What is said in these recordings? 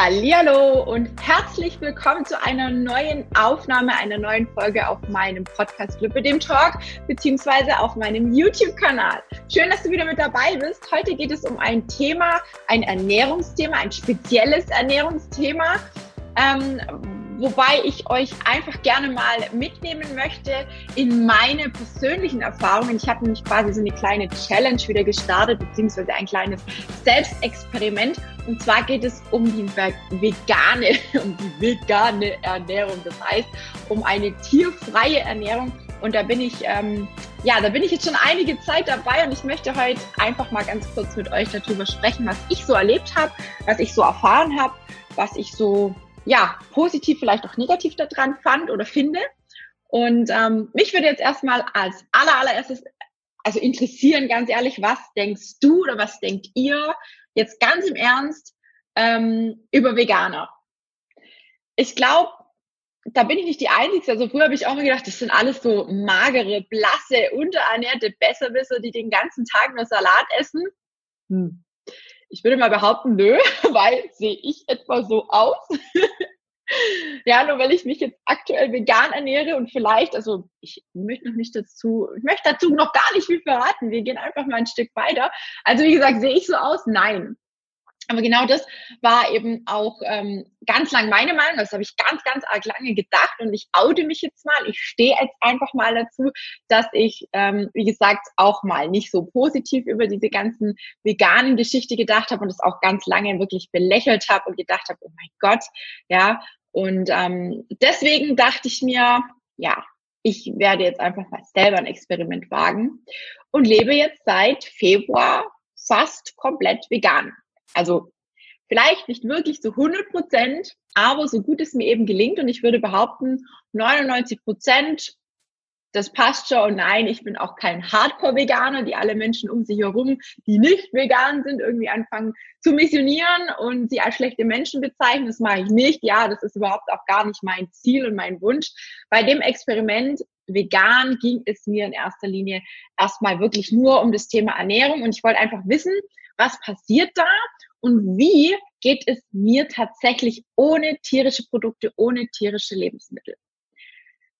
Hallo und herzlich willkommen zu einer neuen Aufnahme, einer neuen Folge auf meinem Podcast Club dem Talk beziehungsweise auf meinem YouTube-Kanal. Schön, dass du wieder mit dabei bist. Heute geht es um ein Thema, ein Ernährungsthema, ein spezielles Ernährungsthema. Ähm, wobei ich euch einfach gerne mal mitnehmen möchte in meine persönlichen Erfahrungen. Ich habe nämlich quasi so eine kleine Challenge wieder gestartet, beziehungsweise ein kleines Selbstexperiment. Und zwar geht es um die vegane, um die vegane Ernährung. Das heißt, um eine tierfreie Ernährung. Und da bin ich, ähm, ja, da bin ich jetzt schon einige Zeit dabei und ich möchte heute einfach mal ganz kurz mit euch darüber sprechen, was ich so erlebt habe, was ich so erfahren habe, was ich so ja, positiv, vielleicht auch negativ daran fand oder finde. Und ähm, mich würde jetzt erstmal als aller, allererstes also interessieren, ganz ehrlich, was denkst du oder was denkt ihr jetzt ganz im Ernst ähm, über Veganer? Ich glaube, da bin ich nicht die Einzige. Also früher habe ich auch mal gedacht, das sind alles so magere, blasse, unterernährte Besserwisser, die den ganzen Tag nur Salat essen. Hm. Ich würde mal behaupten, nö, weil sehe ich etwa so aus. ja, nur weil ich mich jetzt aktuell vegan ernähre und vielleicht, also ich möchte noch nicht dazu, ich möchte dazu noch gar nicht viel verraten. Wir gehen einfach mal ein Stück weiter. Also wie gesagt, sehe ich so aus? Nein. Aber genau das war eben auch ähm, ganz lang meine Meinung. Das habe ich ganz, ganz arg lange gedacht und ich oute mich jetzt mal. Ich stehe jetzt einfach mal dazu, dass ich, ähm, wie gesagt, auch mal nicht so positiv über diese ganzen veganen Geschichte gedacht habe und es auch ganz lange wirklich belächelt habe und gedacht habe, oh mein Gott, ja. Und ähm, deswegen dachte ich mir, ja, ich werde jetzt einfach mal selber ein Experiment wagen und lebe jetzt seit Februar fast komplett vegan. Also vielleicht nicht wirklich zu 100 Prozent, aber so gut es mir eben gelingt und ich würde behaupten, 99 Prozent, das passt schon. Und nein, ich bin auch kein Hardcore-Veganer, die alle Menschen um sich herum, die nicht vegan sind, irgendwie anfangen zu missionieren und sie als schlechte Menschen bezeichnen. Das mache ich nicht. Ja, das ist überhaupt auch gar nicht mein Ziel und mein Wunsch. Bei dem Experiment vegan ging es mir in erster Linie erstmal wirklich nur um das Thema Ernährung und ich wollte einfach wissen, was passiert da und wie geht es mir tatsächlich ohne tierische Produkte, ohne tierische Lebensmittel.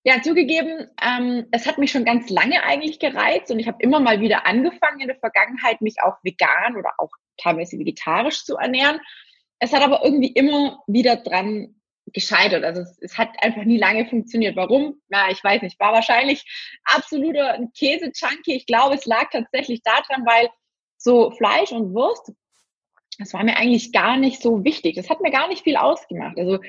Ja, zugegeben, ähm, es hat mich schon ganz lange eigentlich gereizt und ich habe immer mal wieder angefangen in der Vergangenheit, mich auch vegan oder auch teilweise vegetarisch zu ernähren. Es hat aber irgendwie immer wieder dran gescheitert. Also es, es hat einfach nie lange funktioniert. Warum? Na, ich weiß nicht. War wahrscheinlich absoluter Käse-Junkie. Ich glaube, es lag tatsächlich daran, weil so Fleisch und Wurst, das war mir eigentlich gar nicht so wichtig. Das hat mir gar nicht viel ausgemacht. Also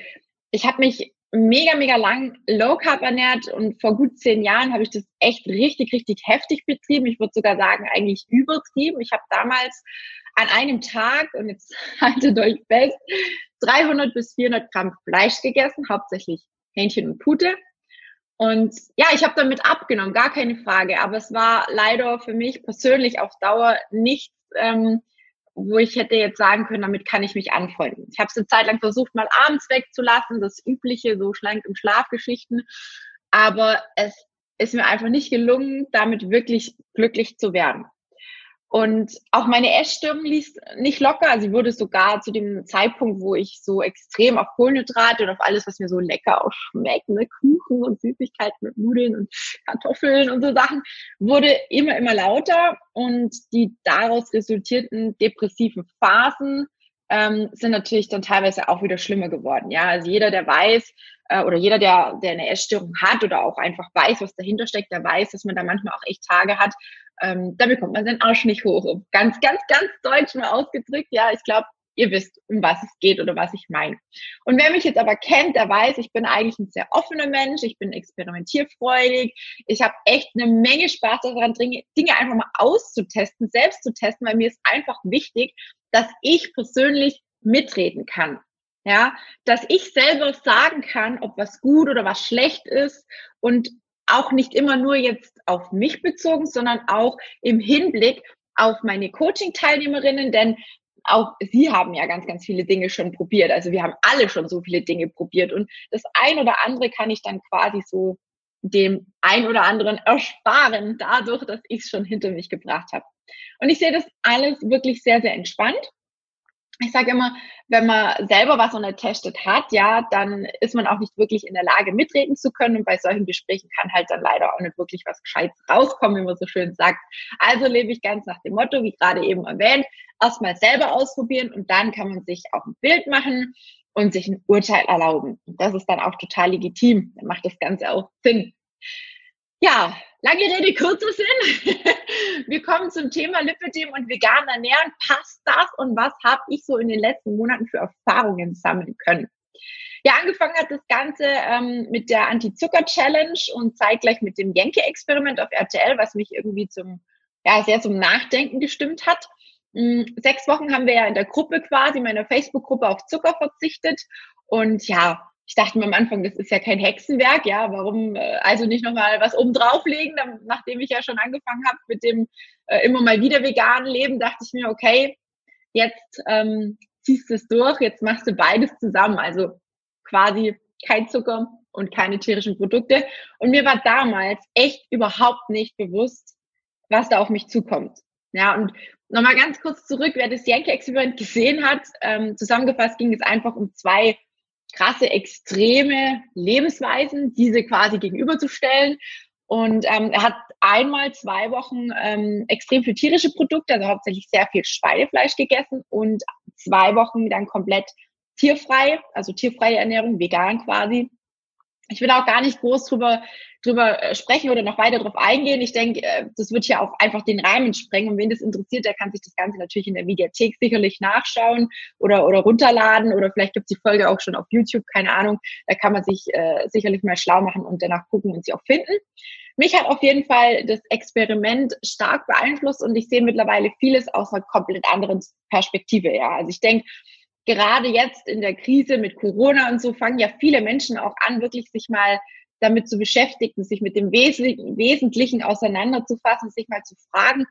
ich habe mich mega, mega lang Low Carb ernährt und vor gut zehn Jahren habe ich das echt richtig, richtig heftig betrieben. Ich würde sogar sagen, eigentlich übertrieben. Ich habe damals an einem Tag, und jetzt haltet euch fest, 300 bis 400 Gramm Fleisch gegessen, hauptsächlich Hähnchen und Pute. Und ja, ich habe damit abgenommen, gar keine Frage. Aber es war leider für mich persönlich auf Dauer nichts, ähm, wo ich hätte jetzt sagen können, damit kann ich mich anfreunden. Ich habe es eine Zeit lang versucht, mal abends wegzulassen, das übliche, so schlank im Schlafgeschichten. Aber es ist mir einfach nicht gelungen, damit wirklich glücklich zu werden. Und auch meine Essstörung ließ nicht locker. Also sie wurde sogar zu dem Zeitpunkt, wo ich so extrem auf Kohlenhydrate und auf alles, was mir so lecker auch schmeckt, ne, Kuchen und Süßigkeiten mit Nudeln und Kartoffeln und so Sachen, wurde immer, immer lauter. Und die daraus resultierten depressiven Phasen ähm, sind natürlich dann teilweise auch wieder schlimmer geworden. Ja, also jeder, der weiß, äh, oder jeder, der, der eine Essstörung hat oder auch einfach weiß, was dahinter steckt, der weiß, dass man da manchmal auch echt Tage hat, ähm, da bekommt man seinen Arsch nicht hoch. Ganz, ganz, ganz deutsch mal ausgedrückt. Ja, ich glaube, ihr wisst, um was es geht oder was ich meine. Und wer mich jetzt aber kennt, der weiß, ich bin eigentlich ein sehr offener Mensch, ich bin experimentierfreudig, ich habe echt eine Menge Spaß daran, Dinge einfach mal auszutesten, selbst zu testen, weil mir ist einfach wichtig, dass ich persönlich mitreden kann. Ja, dass ich selber sagen kann, ob was gut oder was schlecht ist und auch nicht immer nur jetzt auf mich bezogen, sondern auch im Hinblick auf meine Coaching-Teilnehmerinnen, denn auch sie haben ja ganz, ganz viele Dinge schon probiert. Also wir haben alle schon so viele Dinge probiert und das ein oder andere kann ich dann quasi so dem ein oder anderen ersparen, dadurch, dass ich es schon hinter mich gebracht habe. Und ich sehe das alles wirklich sehr, sehr entspannt. Ich sage immer, wenn man selber was unertestet hat, ja, dann ist man auch nicht wirklich in der Lage, mitreden zu können. Und bei solchen Gesprächen kann halt dann leider auch nicht wirklich was Gescheites rauskommen, wie man so schön sagt. Also lebe ich ganz nach dem Motto, wie gerade eben erwähnt, erstmal selber ausprobieren und dann kann man sich auch ein Bild machen und sich ein Urteil erlauben. Und das ist dann auch total legitim. Dann macht das Ganze auch Sinn. Ja, lange Rede, kurzer Sinn. Wir kommen zum Thema Lipidem und vegan ernähren. Passt das und was habe ich so in den letzten Monaten für Erfahrungen sammeln können? Ja, angefangen hat das Ganze ähm, mit der Anti-Zucker-Challenge und zeitgleich mit dem Jenke-Experiment auf RTL, was mich irgendwie zum, ja, sehr zum Nachdenken gestimmt hat. Mm, sechs Wochen haben wir ja in der Gruppe quasi, meiner Facebook-Gruppe auf Zucker verzichtet. Und ja, ich dachte mir am Anfang, das ist ja kein Hexenwerk, ja, warum äh, also nicht nochmal was oben drauflegen, dann, nachdem ich ja schon angefangen habe mit dem äh, immer mal wieder veganen Leben, dachte ich mir, okay, jetzt ähm, ziehst du es durch, jetzt machst du beides zusammen, also quasi kein Zucker und keine tierischen Produkte. Und mir war damals echt überhaupt nicht bewusst, was da auf mich zukommt. Ja, und nochmal ganz kurz zurück, wer das Yankee-Experiment gesehen hat, ähm, zusammengefasst ging es einfach um zwei krasse, extreme Lebensweisen, diese quasi gegenüberzustellen. Und ähm, er hat einmal zwei Wochen ähm, extrem viel tierische Produkte, also hauptsächlich sehr viel Schweinefleisch gegessen und zwei Wochen dann komplett tierfrei, also tierfreie Ernährung, vegan quasi. Ich will auch gar nicht groß drüber drüber äh, sprechen oder noch weiter darauf eingehen. Ich denke, äh, das wird ja auch einfach den Rahmen sprengen. Und wen das interessiert, der kann sich das Ganze natürlich in der Mediathek sicherlich nachschauen oder, oder runterladen. Oder vielleicht gibt es die Folge auch schon auf YouTube, keine Ahnung. Da kann man sich äh, sicherlich mal schlau machen und danach gucken und sie auch finden. Mich hat auf jeden Fall das Experiment stark beeinflusst und ich sehe mittlerweile vieles aus einer komplett anderen Perspektive. Ja, also ich denke, gerade jetzt in der Krise mit Corona und so fangen ja viele Menschen auch an, wirklich sich mal damit zu beschäftigen, sich mit dem Wesentlichen auseinanderzufassen, sich mal zu fragen,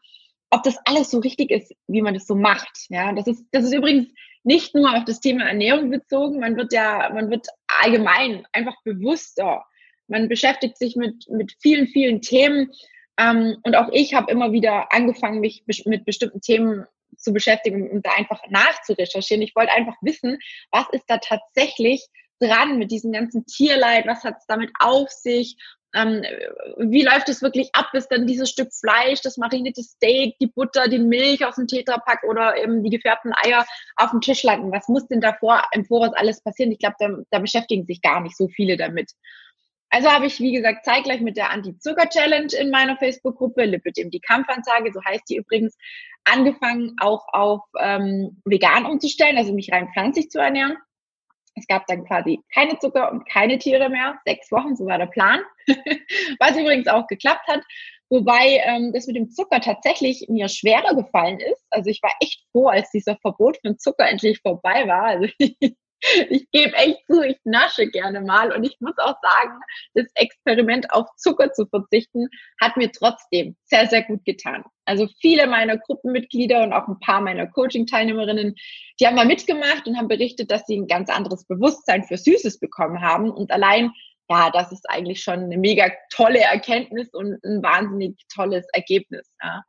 ob das alles so richtig ist, wie man das so macht. Ja, das ist, das ist übrigens nicht nur auf das Thema Ernährung bezogen. Man wird ja, man wird allgemein einfach bewusster. Man beschäftigt sich mit, mit vielen, vielen Themen. Ähm, und auch ich habe immer wieder angefangen, mich mit bestimmten Themen zu beschäftigen und da einfach nachzurecherchieren. Ich wollte einfach wissen, was ist da tatsächlich dran mit diesem ganzen Tierleid? Was hat es damit auf sich? Ähm, wie läuft es wirklich ab, bis dann dieses Stück Fleisch, das marinierte Steak, die Butter, die Milch aus dem Tetrapack oder eben die gefärbten Eier auf dem Tisch landen? Was muss denn davor im Voraus alles passieren? Ich glaube, da, da beschäftigen sich gar nicht so viele damit. Also habe ich, wie gesagt, zeitgleich mit der Anti-Zucker-Challenge in meiner Facebook-Gruppe, Lipidem die Kampfanzeige, so heißt die übrigens, angefangen auch auf ähm, vegan umzustellen, also mich rein pflanzlich zu ernähren. Es gab dann quasi keine Zucker und keine Tiere mehr. Sechs Wochen, so war der Plan. Was übrigens auch geklappt hat. Wobei ähm, das mit dem Zucker tatsächlich mir schwerer gefallen ist. Also ich war echt froh, als dieser Verbot von Zucker endlich vorbei war. Also ich gebe echt zu, ich nasche gerne mal und ich muss auch sagen, das Experiment auf Zucker zu verzichten hat mir trotzdem sehr, sehr gut getan. Also viele meiner Gruppenmitglieder und auch ein paar meiner Coaching-Teilnehmerinnen, die haben mal mitgemacht und haben berichtet, dass sie ein ganz anderes Bewusstsein für Süßes bekommen haben und allein ja, das ist eigentlich schon eine mega tolle Erkenntnis und ein wahnsinnig tolles Ergebnis. Ja,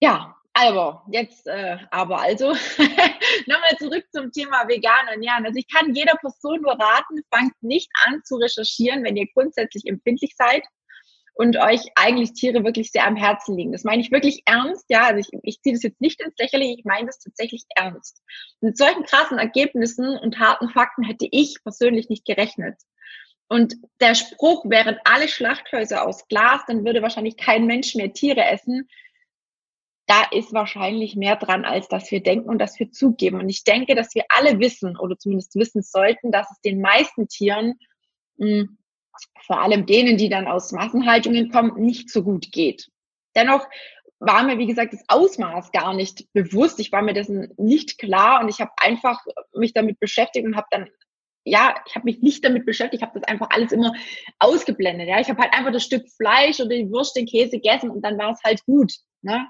ja aber jetzt äh, aber also nochmal zurück zum Thema vegan ernähren. Also ich kann jeder Person nur raten, fangt nicht an zu recherchieren, wenn ihr grundsätzlich empfindlich seid und euch eigentlich Tiere wirklich sehr am Herzen liegen. Das meine ich wirklich ernst, ja. Also ich, ich ziehe das jetzt nicht ins Lächerliche, ich meine das tatsächlich ernst. Mit solchen krassen Ergebnissen und harten Fakten hätte ich persönlich nicht gerechnet. Und der Spruch, wären alle Schlachthäuser aus Glas, dann würde wahrscheinlich kein Mensch mehr Tiere essen, da ist wahrscheinlich mehr dran, als dass wir denken und dass wir zugeben. Und ich denke, dass wir alle wissen oder zumindest wissen sollten, dass es den meisten Tieren, hm, vor allem denen, die dann aus Massenhaltungen kommen, nicht so gut geht. Dennoch war mir, wie gesagt, das Ausmaß gar nicht bewusst. Ich war mir dessen nicht klar und ich habe einfach mich damit beschäftigt und habe dann ja, ich habe mich nicht damit beschäftigt, ich habe das einfach alles immer ausgeblendet. Ja, ich habe halt einfach das Stück Fleisch oder die Wurst, den Käse gegessen und dann war es halt gut. Ne?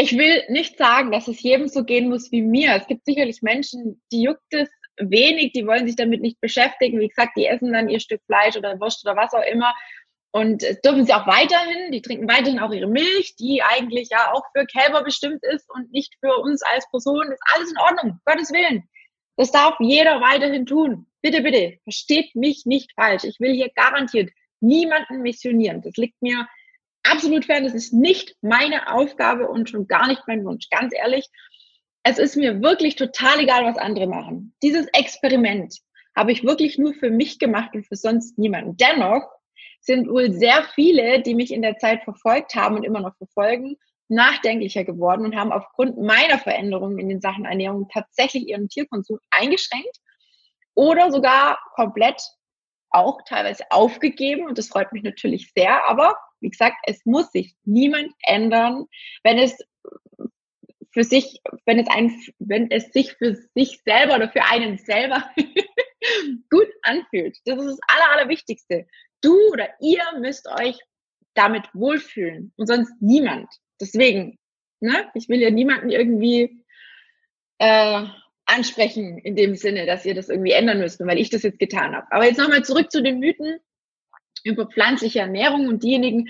Ich will nicht sagen, dass es jedem so gehen muss wie mir. Es gibt sicherlich Menschen, die juckt es wenig, die wollen sich damit nicht beschäftigen. Wie gesagt, die essen dann ihr Stück Fleisch oder Wurst oder was auch immer. Und es dürfen sie auch weiterhin, die trinken weiterhin auch ihre Milch, die eigentlich ja auch für Kälber bestimmt ist und nicht für uns als Person. Ist alles in Ordnung, Gottes Willen. Das darf jeder weiterhin tun. Bitte, bitte, versteht mich nicht falsch. Ich will hier garantiert niemanden missionieren. Das liegt mir absolut fern. Das ist nicht meine Aufgabe und schon gar nicht mein Wunsch. Ganz ehrlich, es ist mir wirklich total egal, was andere machen. Dieses Experiment habe ich wirklich nur für mich gemacht und für sonst niemanden. Dennoch sind wohl sehr viele, die mich in der Zeit verfolgt haben und immer noch verfolgen, nachdenklicher geworden und haben aufgrund meiner Veränderungen in den Sachen Ernährung tatsächlich ihren Tierkonsum eingeschränkt oder sogar komplett auch teilweise aufgegeben. Und das freut mich natürlich sehr. Aber wie gesagt, es muss sich niemand ändern, wenn es für sich, wenn es ein, wenn es sich für sich selber oder für einen selber gut anfühlt. Das ist das Aller, Allerwichtigste. Du oder ihr müsst euch damit wohlfühlen und sonst niemand. Deswegen, ne, ich will ja niemanden irgendwie äh, ansprechen in dem Sinne, dass ihr das irgendwie ändern müsst, weil ich das jetzt getan habe. Aber jetzt nochmal zurück zu den Mythen über pflanzliche Ernährung und diejenigen,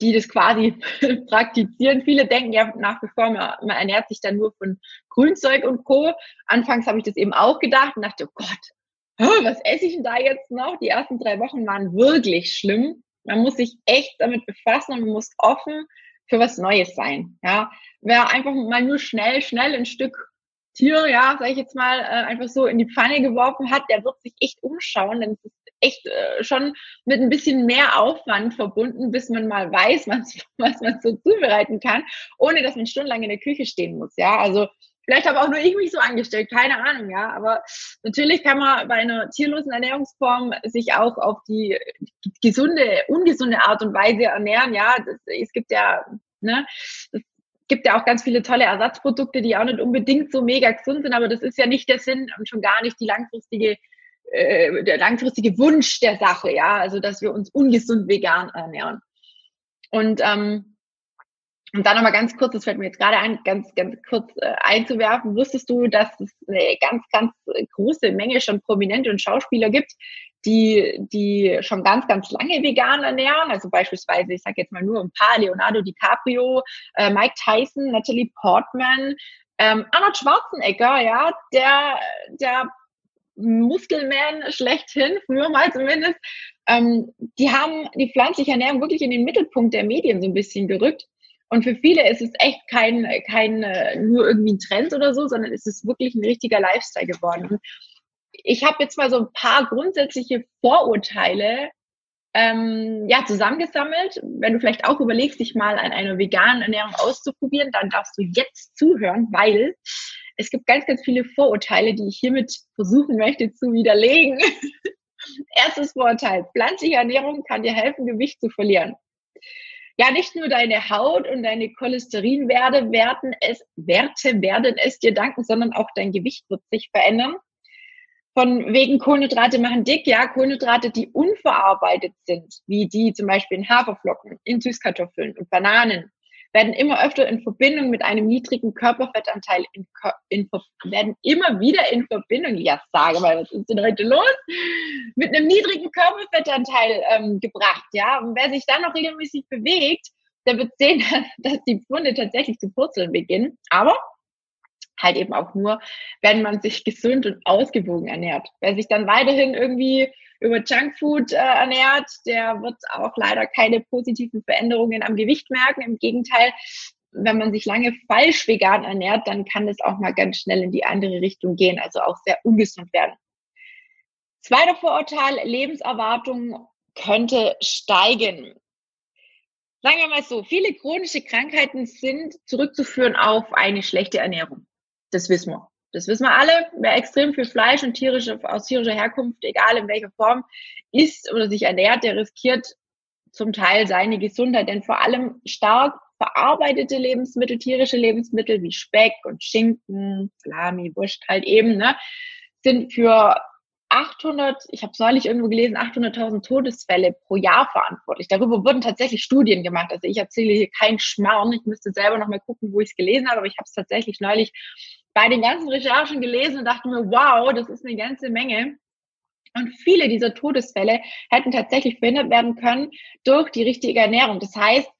die das quasi praktizieren. Viele denken ja nach wie vor, man, ernährt sich dann nur von Grünzeug und Co. Anfangs habe ich das eben auch gedacht und dachte, oh Gott, was esse ich denn da jetzt noch? Die ersten drei Wochen waren wirklich schlimm. Man muss sich echt damit befassen und man muss offen für was Neues sein. Ja, wer einfach mal nur schnell, schnell ein Stück Tier, ja, sag ich jetzt mal, äh, einfach so in die Pfanne geworfen hat, der wird sich echt umschauen, denn es ist echt äh, schon mit ein bisschen mehr Aufwand verbunden, bis man mal weiß, was, was man so zubereiten kann, ohne dass man stundenlang in der Küche stehen muss. Ja, also vielleicht habe auch nur ich mich so angestellt, keine Ahnung, ja. Aber natürlich kann man bei einer tierlosen Ernährungsform sich auch auf die gesunde, ungesunde Art und Weise ernähren. Ja, das, es gibt ja, ne, es gibt ja auch ganz viele tolle Ersatzprodukte, die auch nicht unbedingt so mega gesund sind, aber das ist ja nicht der Sinn und schon gar nicht die langfristige äh, der langfristige Wunsch der Sache, ja, also dass wir uns ungesund vegan ernähren. Und ähm, und dann nochmal ganz kurz, das fällt mir jetzt gerade ein, ganz, ganz kurz äh, einzuwerfen. Wusstest du, dass es eine ganz, ganz große Menge schon Prominente und Schauspieler gibt, die, die schon ganz, ganz lange vegan ernähren? Also beispielsweise, ich sage jetzt mal nur ein paar, Leonardo DiCaprio, äh, Mike Tyson, Natalie Portman, ähm, Arnold Schwarzenegger, ja, der, der Muskelman schlechthin, früher mal zumindest, ähm, die haben die pflanzliche Ernährung wirklich in den Mittelpunkt der Medien so ein bisschen gerückt. Und für viele ist es echt kein, kein äh, nur irgendwie ein Trend oder so, sondern es ist wirklich ein richtiger Lifestyle geworden. Ich habe jetzt mal so ein paar grundsätzliche Vorurteile ähm, ja, zusammengesammelt. Wenn du vielleicht auch überlegst, dich mal an einer veganen Ernährung auszuprobieren, dann darfst du jetzt zuhören, weil es gibt ganz, ganz viele Vorurteile, die ich hiermit versuchen möchte zu widerlegen. Erstes Vorurteil. Pflanzliche Ernährung kann dir helfen, Gewicht zu verlieren. Ja, nicht nur deine Haut und deine Cholesterinwerte werden es, Werte werden es dir danken, sondern auch dein Gewicht wird sich verändern. Von wegen Kohlenhydrate machen dick, ja, Kohlenhydrate, die unverarbeitet sind, wie die zum Beispiel in Haferflocken, in Süßkartoffeln und Bananen, werden immer öfter in Verbindung mit einem niedrigen Körperfettanteil in, in, werden immer wieder in Verbindung, ja sage mal, was ist denn heute los? Mit einem niedrigen Körperfettanteil ähm, gebracht, ja. Und wer sich dann noch regelmäßig bewegt, der wird sehen, dass die Pfunde tatsächlich zu purzeln beginnen. Aber halt eben auch nur, wenn man sich gesund und ausgewogen ernährt. Wer sich dann weiterhin irgendwie über Junkfood äh, ernährt, der wird auch leider keine positiven Veränderungen am Gewicht merken. Im Gegenteil, wenn man sich lange falsch vegan ernährt, dann kann es auch mal ganz schnell in die andere Richtung gehen, also auch sehr ungesund werden. Zweiter Vorurteil, Lebenserwartung könnte steigen. Sagen wir mal so, viele chronische Krankheiten sind zurückzuführen auf eine schlechte Ernährung. Das wissen wir. Das wissen wir alle. Wer extrem viel Fleisch und tierische, aus tierischer Herkunft, egal in welcher Form, isst oder sich ernährt, der riskiert zum Teil seine Gesundheit. Denn vor allem stark verarbeitete Lebensmittel, tierische Lebensmittel wie Speck und Schinken, Salami, Wurst halt eben, ne, sind für 800, ich habe es neulich irgendwo gelesen, 800.000 Todesfälle pro Jahr verantwortlich. Darüber wurden tatsächlich Studien gemacht. Also ich erzähle hier keinen Schmarrn. Ich müsste selber noch mal gucken, wo ich es gelesen habe, aber ich habe es tatsächlich neulich bei den ganzen Recherchen gelesen und dachte mir, wow, das ist eine ganze Menge. Und viele dieser Todesfälle hätten tatsächlich verhindert werden können durch die richtige Ernährung. Das heißt,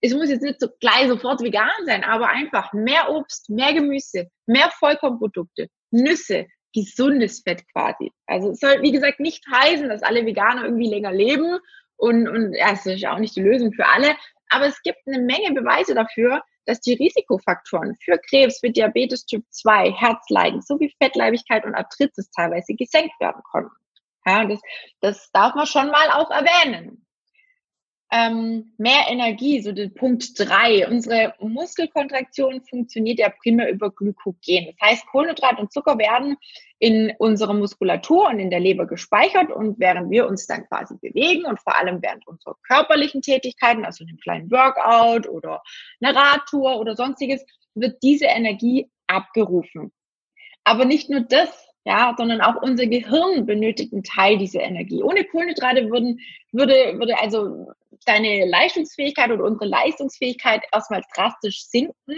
es muss jetzt nicht so gleich sofort vegan sein, aber einfach mehr Obst, mehr Gemüse, mehr Vollkornprodukte, Nüsse, gesundes Fett quasi. Also es soll, wie gesagt, nicht heißen, dass alle Veganer irgendwie länger leben und, und ja, es ist auch nicht die Lösung für alle, aber es gibt eine Menge Beweise dafür, dass die Risikofaktoren für Krebs, für Diabetes Typ 2, Herzleiden sowie Fettleibigkeit und Arthritis teilweise gesenkt werden konnten. Ja, das, das darf man schon mal auch erwähnen ähm, mehr Energie, so der Punkt drei. Unsere Muskelkontraktion funktioniert ja primär über Glykogen. Das heißt, Kohlenhydrat und Zucker werden in unserer Muskulatur und in der Leber gespeichert und während wir uns dann quasi bewegen und vor allem während unserer körperlichen Tätigkeiten, also einem kleinen Workout oder einer Radtour oder sonstiges, wird diese Energie abgerufen. Aber nicht nur das, ja, sondern auch unser Gehirn benötigt einen Teil dieser Energie. Ohne Kohlenhydrate würden, würde, würde also deine Leistungsfähigkeit oder unsere Leistungsfähigkeit erstmal drastisch sinken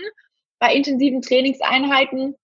bei intensiven Trainingseinheiten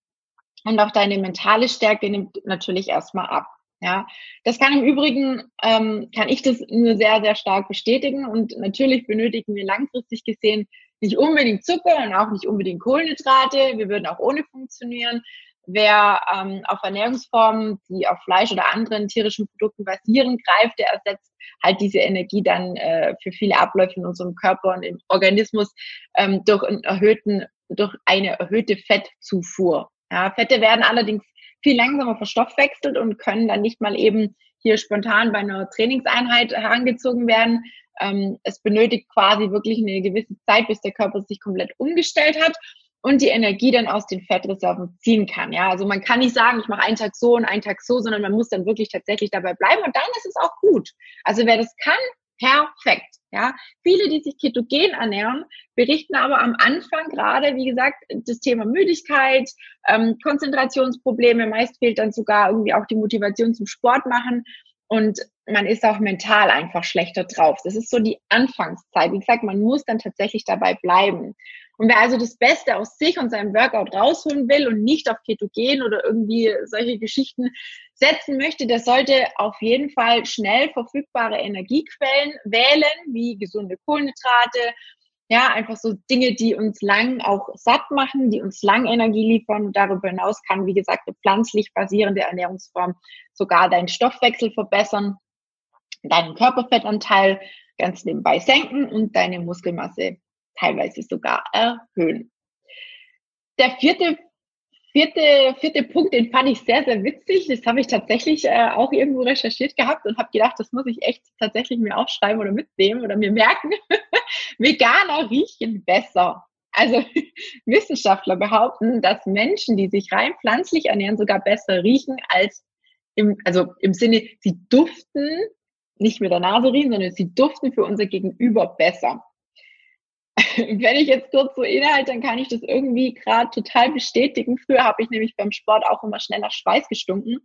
und auch deine mentale Stärke nimmt natürlich erstmal ab. Ja, das kann im Übrigen, ähm, kann ich das nur sehr, sehr stark bestätigen und natürlich benötigen wir langfristig gesehen nicht unbedingt Zucker und auch nicht unbedingt Kohlenhydrate. Wir würden auch ohne funktionieren wer ähm, auf Ernährungsformen, die auf Fleisch oder anderen tierischen Produkten basieren, greift, der ersetzt halt diese Energie dann äh, für viele Abläufe in unserem Körper und im Organismus ähm, durch, einen erhöhten, durch eine erhöhte Fettzufuhr. Ja, Fette werden allerdings viel langsamer verstoffwechselt und können dann nicht mal eben hier spontan bei einer Trainingseinheit herangezogen werden. Ähm, es benötigt quasi wirklich eine gewisse Zeit, bis der Körper sich komplett umgestellt hat und die Energie dann aus den Fettreserven ziehen kann. Ja, also man kann nicht sagen, ich mache einen Tag so und einen Tag so, sondern man muss dann wirklich tatsächlich dabei bleiben und dann ist es auch gut. Also wer das kann, perfekt. Ja, viele, die sich ketogen ernähren, berichten aber am Anfang gerade, wie gesagt, das Thema Müdigkeit, ähm, Konzentrationsprobleme. Meist fehlt dann sogar irgendwie auch die Motivation zum Sport machen und man ist auch mental einfach schlechter drauf. Das ist so die Anfangszeit. Wie gesagt, man muss dann tatsächlich dabei bleiben. Und wer also das Beste aus sich und seinem Workout rausholen will und nicht auf Ketogen oder irgendwie solche Geschichten setzen möchte, der sollte auf jeden Fall schnell verfügbare Energiequellen wählen, wie gesunde Kohlenhydrate, ja, einfach so Dinge, die uns lang auch satt machen, die uns lang Energie liefern. Und darüber hinaus kann, wie gesagt, eine pflanzlich basierende Ernährungsform sogar deinen Stoffwechsel verbessern, deinen Körperfettanteil ganz nebenbei senken und deine Muskelmasse teilweise sogar erhöhen. Der vierte, vierte, vierte Punkt, den fand ich sehr, sehr witzig. Das habe ich tatsächlich äh, auch irgendwo recherchiert gehabt und habe gedacht, das muss ich echt tatsächlich mir aufschreiben oder mitnehmen oder mir merken. Veganer riechen besser. Also Wissenschaftler behaupten, dass Menschen, die sich rein pflanzlich ernähren, sogar besser riechen als im, also im Sinne, sie duften nicht mit der Nase riechen, sondern sie duften für unser Gegenüber besser. wenn ich jetzt kurz so innehalte, dann kann ich das irgendwie gerade total bestätigen. Früher habe ich nämlich beim Sport auch immer schneller Schweiß gestunken.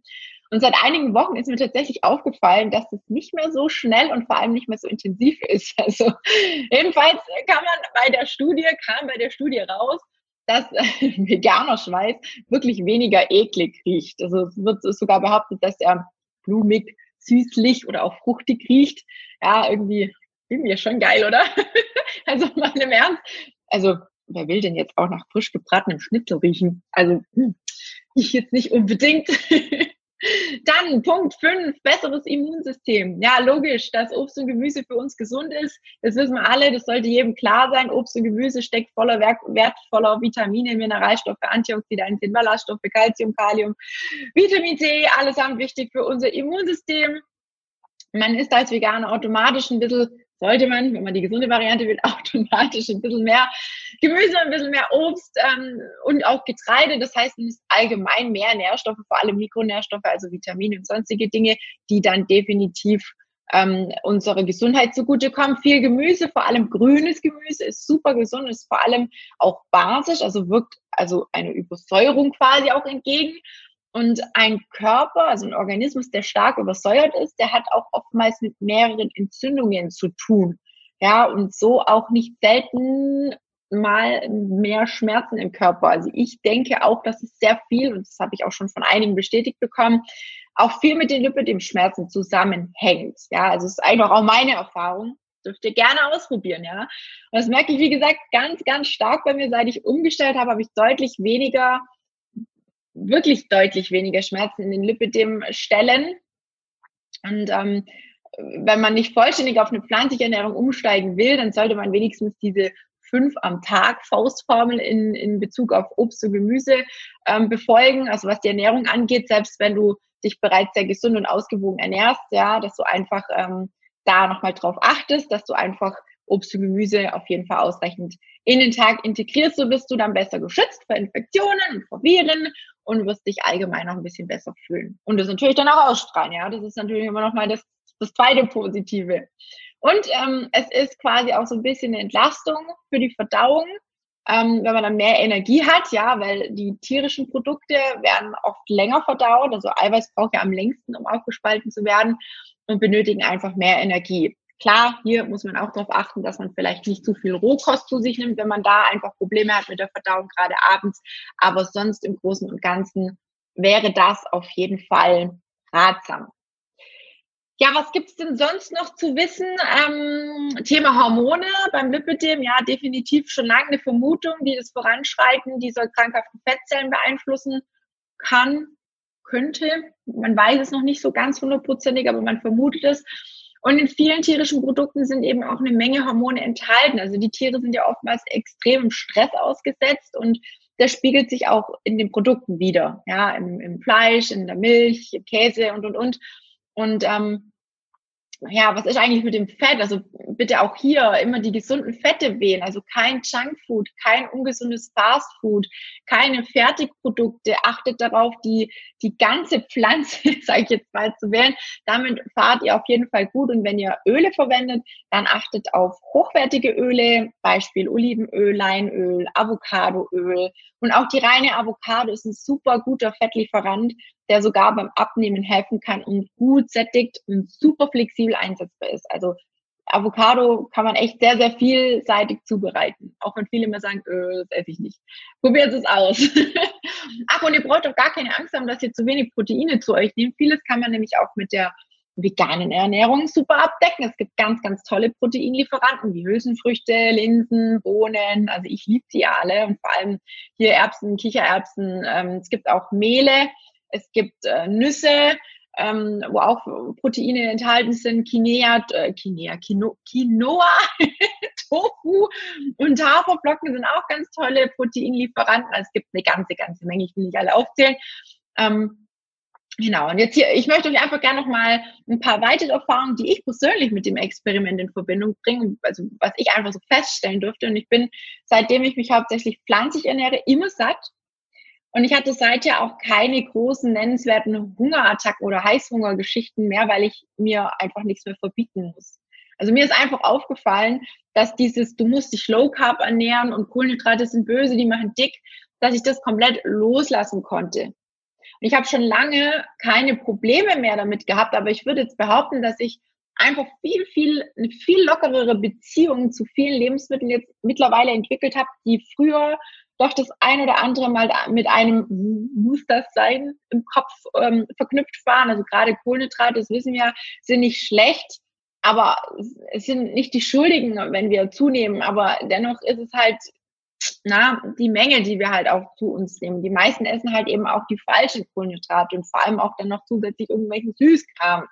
Und seit einigen Wochen ist mir tatsächlich aufgefallen, dass es nicht mehr so schnell und vor allem nicht mehr so intensiv ist. Also ebenfalls kann man bei der Studie, kam bei der Studie raus, dass veganer Schweiß wirklich weniger eklig riecht. Also es wird sogar behauptet, dass er blumig, süßlich oder auch fruchtig riecht. Ja, irgendwie irgendwie schon geil, oder? also mal im Ernst. Also, wer will denn jetzt auch nach frisch gebratenem Schnitzel riechen? Also, hm, ich jetzt nicht unbedingt. Dann Punkt 5, besseres Immunsystem. Ja, logisch, dass Obst und Gemüse für uns gesund ist. Das wissen wir alle, das sollte jedem klar sein. Obst und Gemüse steckt voller wertvoller Vitamine, Mineralstoffe, Antioxidantien, Ballaststoffe, Calcium, Kalium, Vitamin C, allesamt wichtig für unser Immunsystem. Man ist als Veganer automatisch ein bisschen sollte man, wenn man die gesunde Variante will, automatisch ein bisschen mehr Gemüse, ein bisschen mehr Obst ähm, und auch Getreide. Das heißt, es ist allgemein mehr Nährstoffe, vor allem Mikronährstoffe, also Vitamine und sonstige Dinge, die dann definitiv ähm, unsere Gesundheit zugutekommen. Viel Gemüse, vor allem grünes Gemüse, ist super gesund, ist vor allem auch basisch, also wirkt also eine Übersäuerung quasi auch entgegen. Und ein Körper, also ein Organismus, der stark übersäuert ist, der hat auch oftmals mit mehreren Entzündungen zu tun. Ja, und so auch nicht selten mal mehr Schmerzen im Körper. Also ich denke auch, dass es sehr viel, und das habe ich auch schon von einigen bestätigt bekommen, auch viel mit den Lipödem-Schmerzen zusammenhängt. Ja, also es ist einfach auch meine Erfahrung. Dürft ihr gerne ausprobieren, ja. Und das merke ich, wie gesagt, ganz, ganz stark bei mir. Seit ich umgestellt habe, habe ich deutlich weniger, wirklich deutlich weniger Schmerzen in den Lipödem-Stellen. Und ähm, wenn man nicht vollständig auf eine pflanzliche Ernährung umsteigen will, dann sollte man wenigstens diese fünf am Tag Faustformel in, in Bezug auf Obst und Gemüse ähm, befolgen. Also was die Ernährung angeht, selbst wenn du dich bereits sehr gesund und ausgewogen ernährst, ja, dass du einfach ähm, da nochmal drauf achtest, dass du einfach Obst und Gemüse auf jeden Fall ausreichend in den Tag integrierst, so bist du dann besser geschützt vor Infektionen und vor Viren und wirst dich allgemein noch ein bisschen besser fühlen. Und das natürlich dann auch ausstrahlen, ja. Das ist natürlich immer noch mal das, das zweite Positive. Und ähm, es ist quasi auch so ein bisschen eine Entlastung für die Verdauung, ähm, wenn man dann mehr Energie hat, ja, weil die tierischen Produkte werden oft länger verdaut. Also Eiweiß braucht ja am längsten, um aufgespalten zu werden und benötigen einfach mehr Energie. Klar, hier muss man auch darauf achten, dass man vielleicht nicht zu viel Rohkost zu sich nimmt, wenn man da einfach Probleme hat mit der Verdauung, gerade abends. Aber sonst im Großen und Ganzen wäre das auf jeden Fall ratsam. Ja, was gibt's denn sonst noch zu wissen? Ähm, Thema Hormone beim Lipidem, ja, definitiv schon lange eine Vermutung, die das Voranschreiten dieser krankhaften Fettzellen beeinflussen kann, könnte. Man weiß es noch nicht so ganz hundertprozentig, aber man vermutet es. Und in vielen tierischen Produkten sind eben auch eine Menge Hormone enthalten. Also die Tiere sind ja oftmals extremem Stress ausgesetzt und das spiegelt sich auch in den Produkten wieder. Ja, im, im Fleisch, in der Milch, im Käse und, und, und. Und ähm, ja, was ist eigentlich mit dem Fett? Also bitte auch hier immer die gesunden Fette wählen. Also kein Junkfood, kein ungesundes Fastfood, keine Fertigprodukte. Achtet darauf, die, die ganze Pflanze, sage ich jetzt mal, zu wählen. Damit fahrt ihr auf jeden Fall gut. Und wenn ihr Öle verwendet, dann achtet auf hochwertige Öle, Beispiel Olivenöl, Leinöl, Avocadoöl. Und auch die reine Avocado ist ein super guter Fettlieferant, der sogar beim Abnehmen helfen kann und gut sättigt und super flexibel einsetzbar ist. Also Avocado kann man echt sehr, sehr vielseitig zubereiten. Auch wenn viele immer sagen, äh, das esse ich nicht. Probiert es aus. Ach, und ihr braucht doch gar keine Angst haben, dass ihr zu wenig Proteine zu euch nehmt. Vieles kann man nämlich auch mit der veganen Ernährung super abdecken. Es gibt ganz, ganz tolle Proteinlieferanten wie Hülsenfrüchte, Linsen, Bohnen. Also ich liebe die alle und vor allem hier Erbsen, Kichererbsen. Ähm, es gibt auch Mehle es gibt äh, Nüsse, ähm, wo auch Proteine enthalten sind, Quinea, äh, Quinea, Quino, Quinoa, Tofu und Haferflocken sind auch ganz tolle Proteinlieferanten. Also es gibt eine ganze, ganze Menge, ich will nicht alle aufzählen. Ähm, Genau, und jetzt hier, ich möchte euch einfach gerne noch mal ein paar weitere Erfahrungen, die ich persönlich mit dem Experiment in Verbindung bringe, also was ich einfach so feststellen durfte. Und ich bin, seitdem ich mich hauptsächlich pflanzlich ernähre, immer satt. Und ich hatte seither auch keine großen nennenswerten Hungerattacken oder Heißhungergeschichten mehr, weil ich mir einfach nichts mehr verbieten muss. Also mir ist einfach aufgefallen, dass dieses, du musst dich Low Carb ernähren und Kohlenhydrate sind böse, die machen dick, dass ich das komplett loslassen konnte. Und ich habe schon lange keine Probleme mehr damit gehabt, aber ich würde jetzt behaupten, dass ich einfach viel, viel, eine viel lockerere Beziehung zu vielen Lebensmitteln jetzt mittlerweile entwickelt habe, die früher doch das ein oder andere Mal mit einem muss das sein im Kopf ähm, verknüpft waren. Also gerade Kohlenhydrate, das wissen wir, sind nicht schlecht, aber es sind nicht die Schuldigen, wenn wir zunehmen. Aber dennoch ist es halt na, die Menge, die wir halt auch zu uns nehmen. Die meisten essen halt eben auch die falschen Kohlenhydrate und vor allem auch dann noch zusätzlich irgendwelchen Süßkram.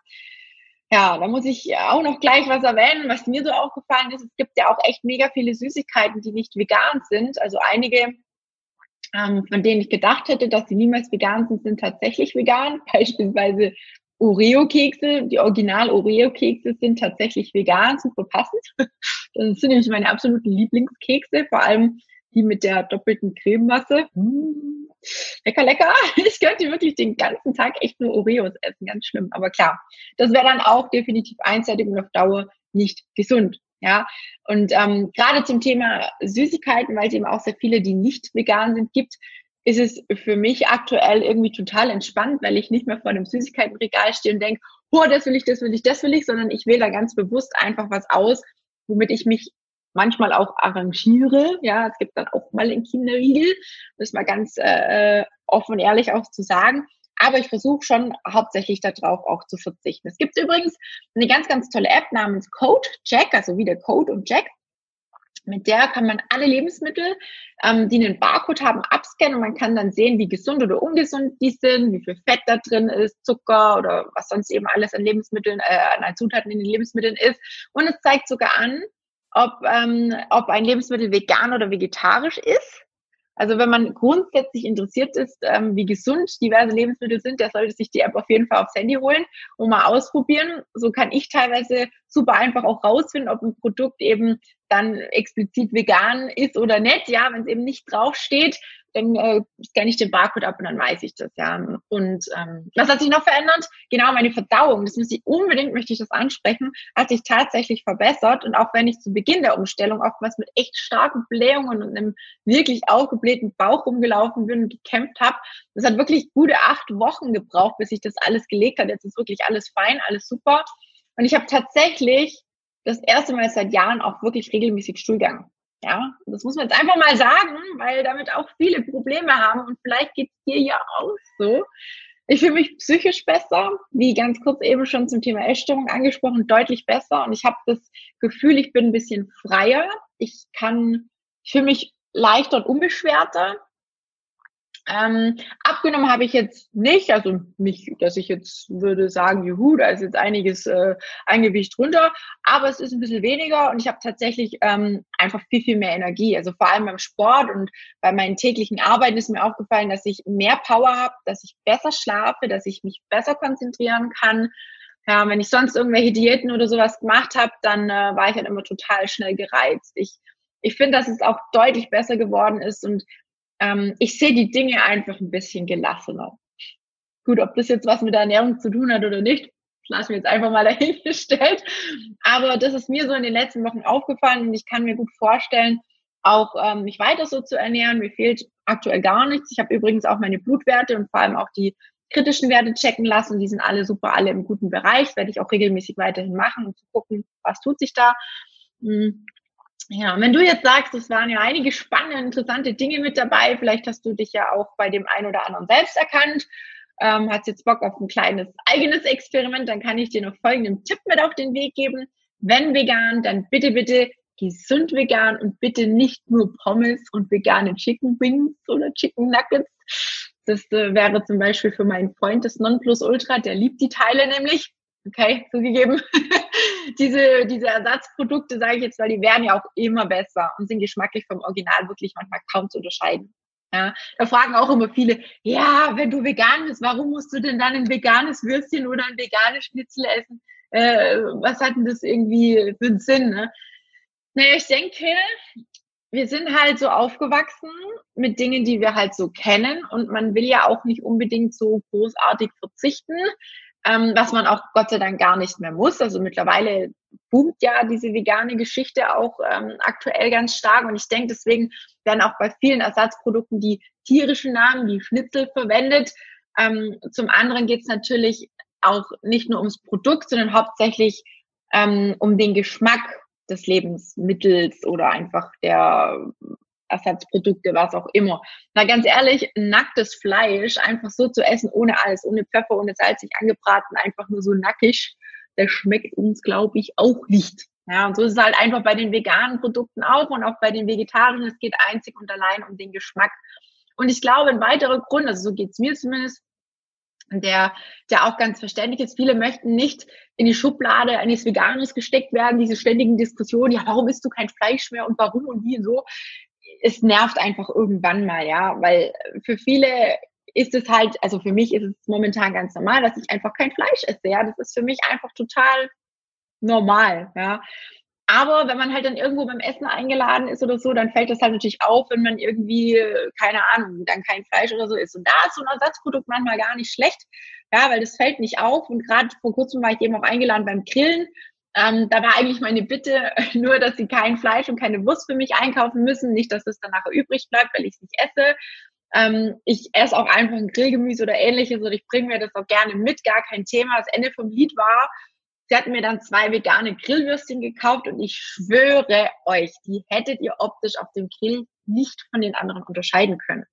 Ja, da muss ich auch noch gleich was erwähnen, was mir so aufgefallen ist. Es gibt ja auch echt mega viele Süßigkeiten, die nicht vegan sind. Also einige, ähm, von denen ich gedacht hätte, dass sie niemals vegan sind, sind tatsächlich vegan. Beispielsweise Oreo-Kekse, die Original-Oreo-Kekse sind tatsächlich vegan, super passend. Das sind nämlich meine absoluten Lieblingskekse, vor allem die mit der doppelten Crememasse. Mmh lecker, lecker. Ich könnte wirklich den ganzen Tag echt nur Oreos essen, ganz schlimm. Aber klar, das wäre dann auch definitiv einseitig und auf Dauer nicht gesund. Ja, und ähm, gerade zum Thema Süßigkeiten, weil es eben auch sehr viele, die nicht vegan sind, gibt, ist es für mich aktuell irgendwie total entspannt, weil ich nicht mehr vor einem Süßigkeitenregal stehe und denke, oh, das will ich, das will ich, das will ich, sondern ich wähle da ganz bewusst einfach was aus, womit ich mich manchmal auch arrangiere. Ja, es gibt dann auch mal einen Kinderriegel, das mal ganz äh, äh, offen und ehrlich auch zu sagen. Aber ich versuche schon hauptsächlich darauf auch zu verzichten. Es gibt übrigens eine ganz, ganz tolle App namens Code Jack, also wie der Code und Jack. Mit der kann man alle Lebensmittel, ähm, die einen Barcode haben, abscannen und man kann dann sehen, wie gesund oder ungesund die sind, wie viel Fett da drin ist, Zucker oder was sonst eben alles an Lebensmitteln, äh, an Zutaten in den Lebensmitteln ist. Und es zeigt sogar an, ob, ähm, ob ein Lebensmittel vegan oder vegetarisch ist. Also wenn man grundsätzlich interessiert ist, ähm, wie gesund diverse Lebensmittel sind, der sollte sich die App auf jeden Fall aufs Handy holen und mal ausprobieren. So kann ich teilweise super einfach auch rausfinden, ob ein Produkt eben dann explizit vegan ist oder nicht. Ja, wenn es eben nicht draufsteht, dann äh, scanne ich den Barcode ab und dann weiß ich das, ja. Und ähm, was hat sich noch verändert? Genau, meine Verdauung, das muss ich unbedingt, möchte ich das ansprechen, hat sich tatsächlich verbessert. Und auch wenn ich zu Beginn der Umstellung oftmals mit echt starken Blähungen und einem wirklich aufgeblähten Bauch rumgelaufen bin und gekämpft habe, das hat wirklich gute acht Wochen gebraucht, bis sich das alles gelegt hat. Jetzt ist wirklich alles fein, alles super. Und ich habe tatsächlich das erste Mal seit Jahren auch wirklich regelmäßig Stuhlgang. Ja, das muss man jetzt einfach mal sagen, weil damit auch viele Probleme haben und vielleicht geht es dir ja auch so. Ich fühle mich psychisch besser, wie ganz kurz eben schon zum Thema Essstörung angesprochen, deutlich besser und ich habe das Gefühl, ich bin ein bisschen freier. Ich kann, ich fühle mich leichter und unbeschwerter. Ähm, abgenommen habe ich jetzt nicht, also nicht, dass ich jetzt würde sagen, juhu, da ist jetzt einiges äh, ein Gewicht runter, aber es ist ein bisschen weniger und ich habe tatsächlich ähm, einfach viel, viel mehr Energie. Also vor allem beim Sport und bei meinen täglichen Arbeiten ist mir aufgefallen, dass ich mehr Power habe, dass ich besser schlafe, dass ich mich besser konzentrieren kann. Ja, wenn ich sonst irgendwelche Diäten oder sowas gemacht habe, dann äh, war ich halt immer total schnell gereizt. Ich, ich finde, dass es auch deutlich besser geworden ist und ähm, ich sehe die Dinge einfach ein bisschen gelassener. Gut, ob das jetzt was mit der Ernährung zu tun hat oder nicht, lassen wir jetzt einfach mal dahingestellt. Aber das ist mir so in den letzten Wochen aufgefallen und ich kann mir gut vorstellen, auch ähm, mich weiter so zu ernähren. Mir fehlt aktuell gar nichts. Ich habe übrigens auch meine Blutwerte und vor allem auch die kritischen Werte checken lassen. Die sind alle super, alle im guten Bereich. Werde ich auch regelmäßig weiterhin machen, um zu gucken, was tut sich da. Ja, wenn du jetzt sagst, es waren ja einige spannende, interessante Dinge mit dabei, vielleicht hast du dich ja auch bei dem einen oder anderen selbst erkannt, ähm, hast jetzt Bock auf ein kleines eigenes Experiment, dann kann ich dir noch folgenden Tipp mit auf den Weg geben. Wenn vegan, dann bitte, bitte gesund vegan und bitte nicht nur Pommes und vegane Chicken Wings oder Chicken Nuggets. Das äh, wäre zum Beispiel für meinen Freund das Nonplusultra, der liebt die Teile nämlich. Okay, zugegeben. diese, diese Ersatzprodukte, sage ich jetzt, weil die werden ja auch immer besser und sind geschmacklich vom Original wirklich manchmal kaum zu unterscheiden. Ja, da fragen auch immer viele, ja, wenn du vegan bist, warum musst du denn dann ein veganes Würstchen oder ein veganes Schnitzel essen? Äh, was hat denn das irgendwie für einen Sinn? Ne? Naja, ich denke, wir sind halt so aufgewachsen mit Dingen, die wir halt so kennen und man will ja auch nicht unbedingt so großartig verzichten ähm, was man auch Gott sei Dank gar nicht mehr muss. Also mittlerweile boomt ja diese vegane Geschichte auch ähm, aktuell ganz stark und ich denke, deswegen werden auch bei vielen Ersatzprodukten die tierischen Namen, die Schnitzel verwendet. Ähm, zum anderen geht es natürlich auch nicht nur ums Produkt, sondern hauptsächlich ähm, um den Geschmack des Lebensmittels oder einfach der Ersatzprodukte, was auch immer. Na ganz ehrlich, nacktes Fleisch einfach so zu essen, ohne alles, ohne Pfeffer, ohne Salz, nicht angebraten, einfach nur so nackig, das schmeckt uns, glaube ich, auch nicht. Ja, und so ist es halt einfach bei den veganen Produkten auch und auch bei den vegetarischen. Es geht einzig und allein um den Geschmack. Und ich glaube, ein weiterer Grund, also so geht's mir zumindest, der, der auch ganz verständlich ist. Viele möchten nicht in die Schublade eines Veganers gesteckt werden, diese ständigen Diskussionen, ja, warum isst du kein Fleisch mehr und warum und wie und so es nervt einfach irgendwann mal, ja, weil für viele ist es halt, also für mich ist es momentan ganz normal, dass ich einfach kein Fleisch esse, ja, das ist für mich einfach total normal, ja. Aber wenn man halt dann irgendwo beim Essen eingeladen ist oder so, dann fällt das halt natürlich auf, wenn man irgendwie, keine Ahnung, dann kein Fleisch oder so isst. Und da ist so ein Ersatzprodukt manchmal gar nicht schlecht, ja, weil das fällt nicht auf. Und gerade vor kurzem war ich eben auch eingeladen beim Grillen ähm, da war eigentlich meine Bitte nur, dass sie kein Fleisch und keine Wurst für mich einkaufen müssen. Nicht, dass es dann nachher übrig bleibt, weil ich es nicht esse. Ähm, ich esse auch einfach ein Grillgemüse oder ähnliches und ich bringe mir das auch gerne mit, gar kein Thema. Das Ende vom Lied war, Sie hat mir dann zwei vegane Grillwürstchen gekauft und ich schwöre euch, die hättet ihr optisch auf dem Grill nicht von den anderen unterscheiden können.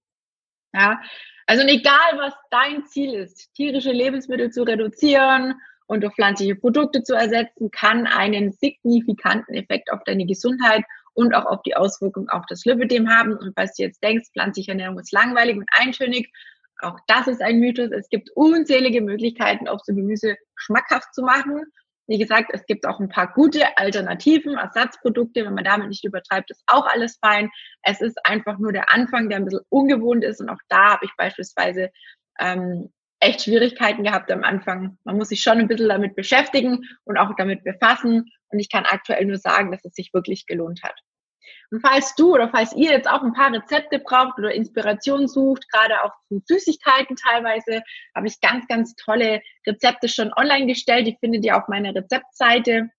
Ja, also egal was dein Ziel ist, tierische Lebensmittel zu reduzieren und durch pflanzliche Produkte zu ersetzen, kann einen signifikanten Effekt auf deine Gesundheit und auch auf die Auswirkung auf das Lipidem haben. Und falls du jetzt denkst, pflanzliche Ernährung ist langweilig und eintönig, auch das ist ein Mythos. Es gibt unzählige Möglichkeiten, Obst und Gemüse schmackhaft zu machen. Wie gesagt, es gibt auch ein paar gute Alternativen, Ersatzprodukte. Wenn man damit nicht übertreibt, ist auch alles fein. Es ist einfach nur der Anfang, der ein bisschen ungewohnt ist. Und auch da habe ich beispielsweise ähm, echt Schwierigkeiten gehabt am Anfang. Man muss sich schon ein bisschen damit beschäftigen und auch damit befassen. Und ich kann aktuell nur sagen, dass es sich wirklich gelohnt hat. Und falls du oder falls ihr jetzt auch ein paar Rezepte braucht oder Inspiration sucht, gerade auch zu Süßigkeiten teilweise, habe ich ganz, ganz tolle Rezepte schon online gestellt. Die findet ihr auf meiner Rezeptseite.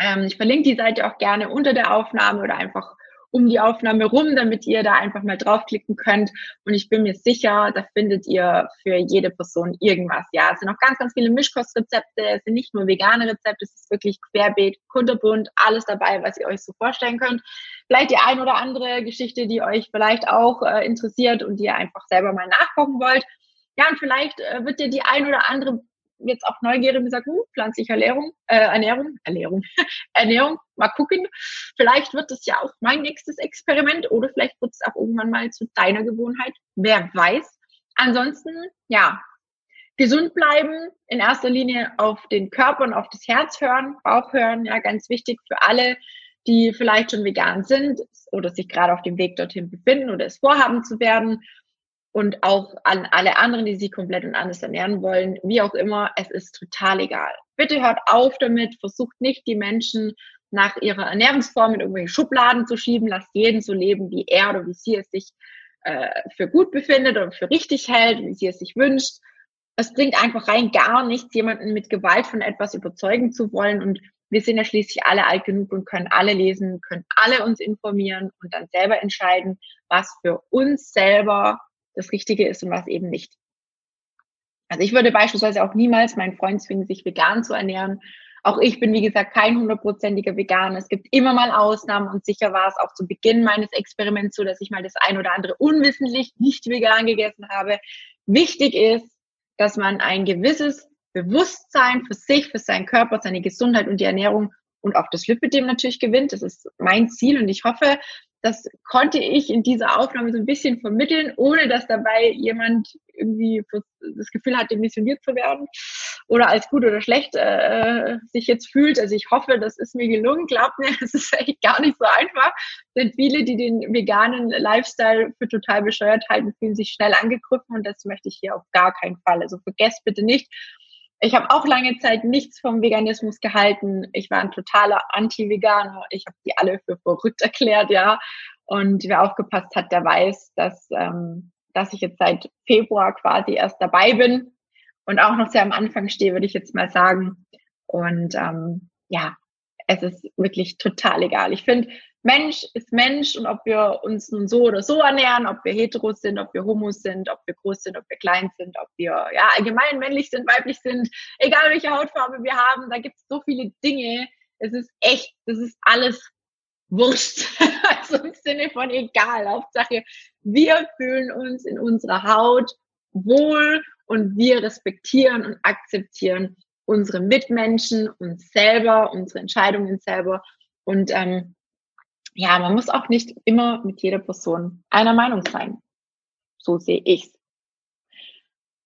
Ähm, ich verlinke die Seite auch gerne unter der Aufnahme oder einfach um die Aufnahme rum, damit ihr da einfach mal draufklicken könnt. Und ich bin mir sicher, da findet ihr für jede Person irgendwas. Ja, es sind auch ganz, ganz viele Mischkostrezepte. Es sind nicht nur vegane Rezepte, es ist wirklich querbeet, kunterbunt, alles dabei, was ihr euch so vorstellen könnt. Vielleicht die ein oder andere Geschichte, die euch vielleicht auch äh, interessiert und die ihr einfach selber mal nachkochen wollt. Ja, und vielleicht äh, wird dir die ein oder andere jetzt auch neugierig und sagt, hm, pflanzliche Ernährung, äh, Ernährung, Ernährung, Ernährung, mal gucken. Vielleicht wird es ja auch mein nächstes Experiment oder vielleicht wird es auch irgendwann mal zu deiner Gewohnheit. Wer weiß. Ansonsten, ja, gesund bleiben, in erster Linie auf den Körper und auf das Herz hören, Bauch hören, ja, ganz wichtig für alle, die vielleicht schon vegan sind oder sich gerade auf dem Weg dorthin befinden oder es vorhaben zu werden und auch an alle anderen, die sich komplett und anders ernähren wollen, wie auch immer, es ist total egal. Bitte hört auf damit, versucht nicht die Menschen nach ihrer Ernährungsform in irgendwelche Schubladen zu schieben, lasst jeden so leben, wie er oder wie sie es sich äh, für gut befindet oder für richtig hält, wie sie es sich wünscht. Es bringt einfach rein gar nichts, jemanden mit Gewalt von etwas überzeugen zu wollen und wir sind ja schließlich alle alt genug und können alle lesen, können alle uns informieren und dann selber entscheiden, was für uns selber das Richtige ist und was eben nicht. Also ich würde beispielsweise auch niemals meinen Freund zwingen, sich vegan zu ernähren. Auch ich bin, wie gesagt, kein hundertprozentiger Veganer. Es gibt immer mal Ausnahmen und sicher war es auch zu Beginn meines Experiments so, dass ich mal das ein oder andere unwissentlich nicht vegan gegessen habe. Wichtig ist, dass man ein gewisses Bewusstsein für sich, für seinen Körper, seine Gesundheit und die Ernährung und auch das Lipidem natürlich gewinnt. Das ist mein Ziel und ich hoffe, das konnte ich in dieser Aufnahme so ein bisschen vermitteln, ohne dass dabei jemand irgendwie das Gefühl hatte, missioniert zu werden oder als gut oder schlecht äh, sich jetzt fühlt. Also ich hoffe, das ist mir gelungen. Glaubt mir, es ist echt gar nicht so einfach. Denn viele, die den veganen Lifestyle für total bescheuert halten, fühlen sich schnell angegriffen und das möchte ich hier auf gar keinen Fall. Also vergesst bitte nicht, ich habe auch lange Zeit nichts vom Veganismus gehalten. Ich war ein totaler Anti-Veganer. Ich habe die alle für verrückt erklärt, ja. Und wer aufgepasst hat, der weiß, dass, ähm, dass ich jetzt seit Februar quasi erst dabei bin und auch noch sehr am Anfang stehe, würde ich jetzt mal sagen. Und ähm, ja, es ist wirklich total egal. Ich finde, Mensch ist Mensch und ob wir uns nun so oder so ernähren, ob wir heteros sind, ob wir homos sind, ob wir groß sind, ob wir klein sind, ob wir ja allgemein männlich sind, weiblich sind, egal welche Hautfarbe wir haben, da gibt es so viele Dinge. Es ist echt, das ist alles wurscht. also im Sinne von egal. Hauptsache, wir fühlen uns in unserer Haut wohl und wir respektieren und akzeptieren unsere Mitmenschen, uns selber, unsere Entscheidungen selber. Und ähm, ja, man muss auch nicht immer mit jeder Person einer Meinung sein. So sehe ich's.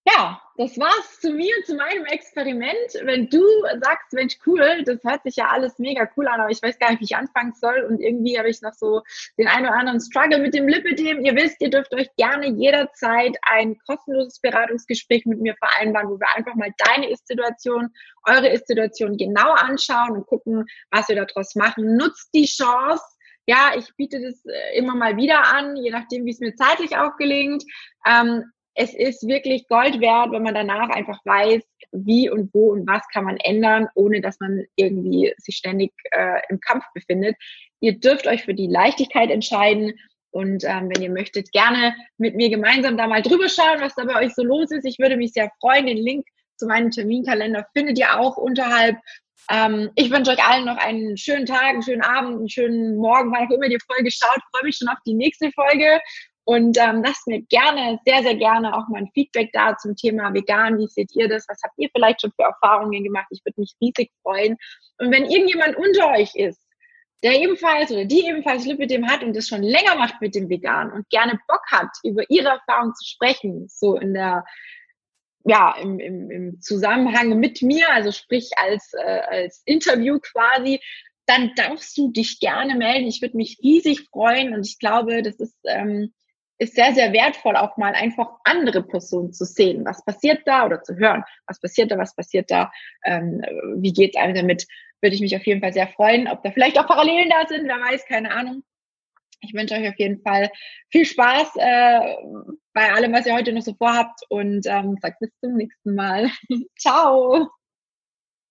Ja, das war's zu mir, zu meinem Experiment. Wenn du sagst, Mensch, cool, das hört sich ja alles mega cool an, aber ich weiß gar nicht, wie ich anfangen soll und irgendwie habe ich noch so den einen oder anderen Struggle mit dem Lipidem. Ihr wisst, ihr dürft euch gerne jederzeit ein kostenloses Beratungsgespräch mit mir vereinbaren, wo wir einfach mal deine Ist-Situation, eure Ist-Situation genau anschauen und gucken, was wir daraus machen. Nutzt die Chance, ja, ich biete das äh, immer mal wieder an, je nachdem, wie es mir zeitlich auch gelingt. Ähm, es ist wirklich Gold wert, wenn man danach einfach weiß, wie und wo und was kann man ändern, ohne dass man irgendwie sich ständig äh, im Kampf befindet. Ihr dürft euch für die Leichtigkeit entscheiden und ähm, wenn ihr möchtet, gerne mit mir gemeinsam da mal drüber schauen, was da bei euch so los ist. Ich würde mich sehr freuen. Den Link zu meinem Terminkalender findet ihr auch unterhalb. Ähm, ich wünsche euch allen noch einen schönen Tag, einen schönen Abend, einen schönen Morgen, wann auch immer die Folge schaut. Freue mich schon auf die nächste Folge. Und ähm, lasst mir gerne, sehr, sehr gerne auch mal ein Feedback da zum Thema vegan. Wie seht ihr das? Was habt ihr vielleicht schon für Erfahrungen gemacht? Ich würde mich riesig freuen. Und wenn irgendjemand unter euch ist, der ebenfalls oder die ebenfalls Lipidem hat und das schon länger macht mit dem Vegan und gerne Bock hat, über ihre Erfahrungen zu sprechen, so in der ja, im, im, im Zusammenhang mit mir, also sprich als, äh, als Interview quasi, dann darfst du dich gerne melden. Ich würde mich riesig freuen und ich glaube, das ist, ähm, ist sehr, sehr wertvoll, auch mal einfach andere Personen zu sehen. Was passiert da oder zu hören? Was passiert da? Was passiert da? Ähm, wie geht es einem damit? Würde ich mich auf jeden Fall sehr freuen. Ob da vielleicht auch Parallelen da sind, wer weiß, keine Ahnung. Ich wünsche euch auf jeden Fall viel Spaß äh, bei allem, was ihr heute noch so vorhabt und ähm, sagt bis zum nächsten Mal. Ciao.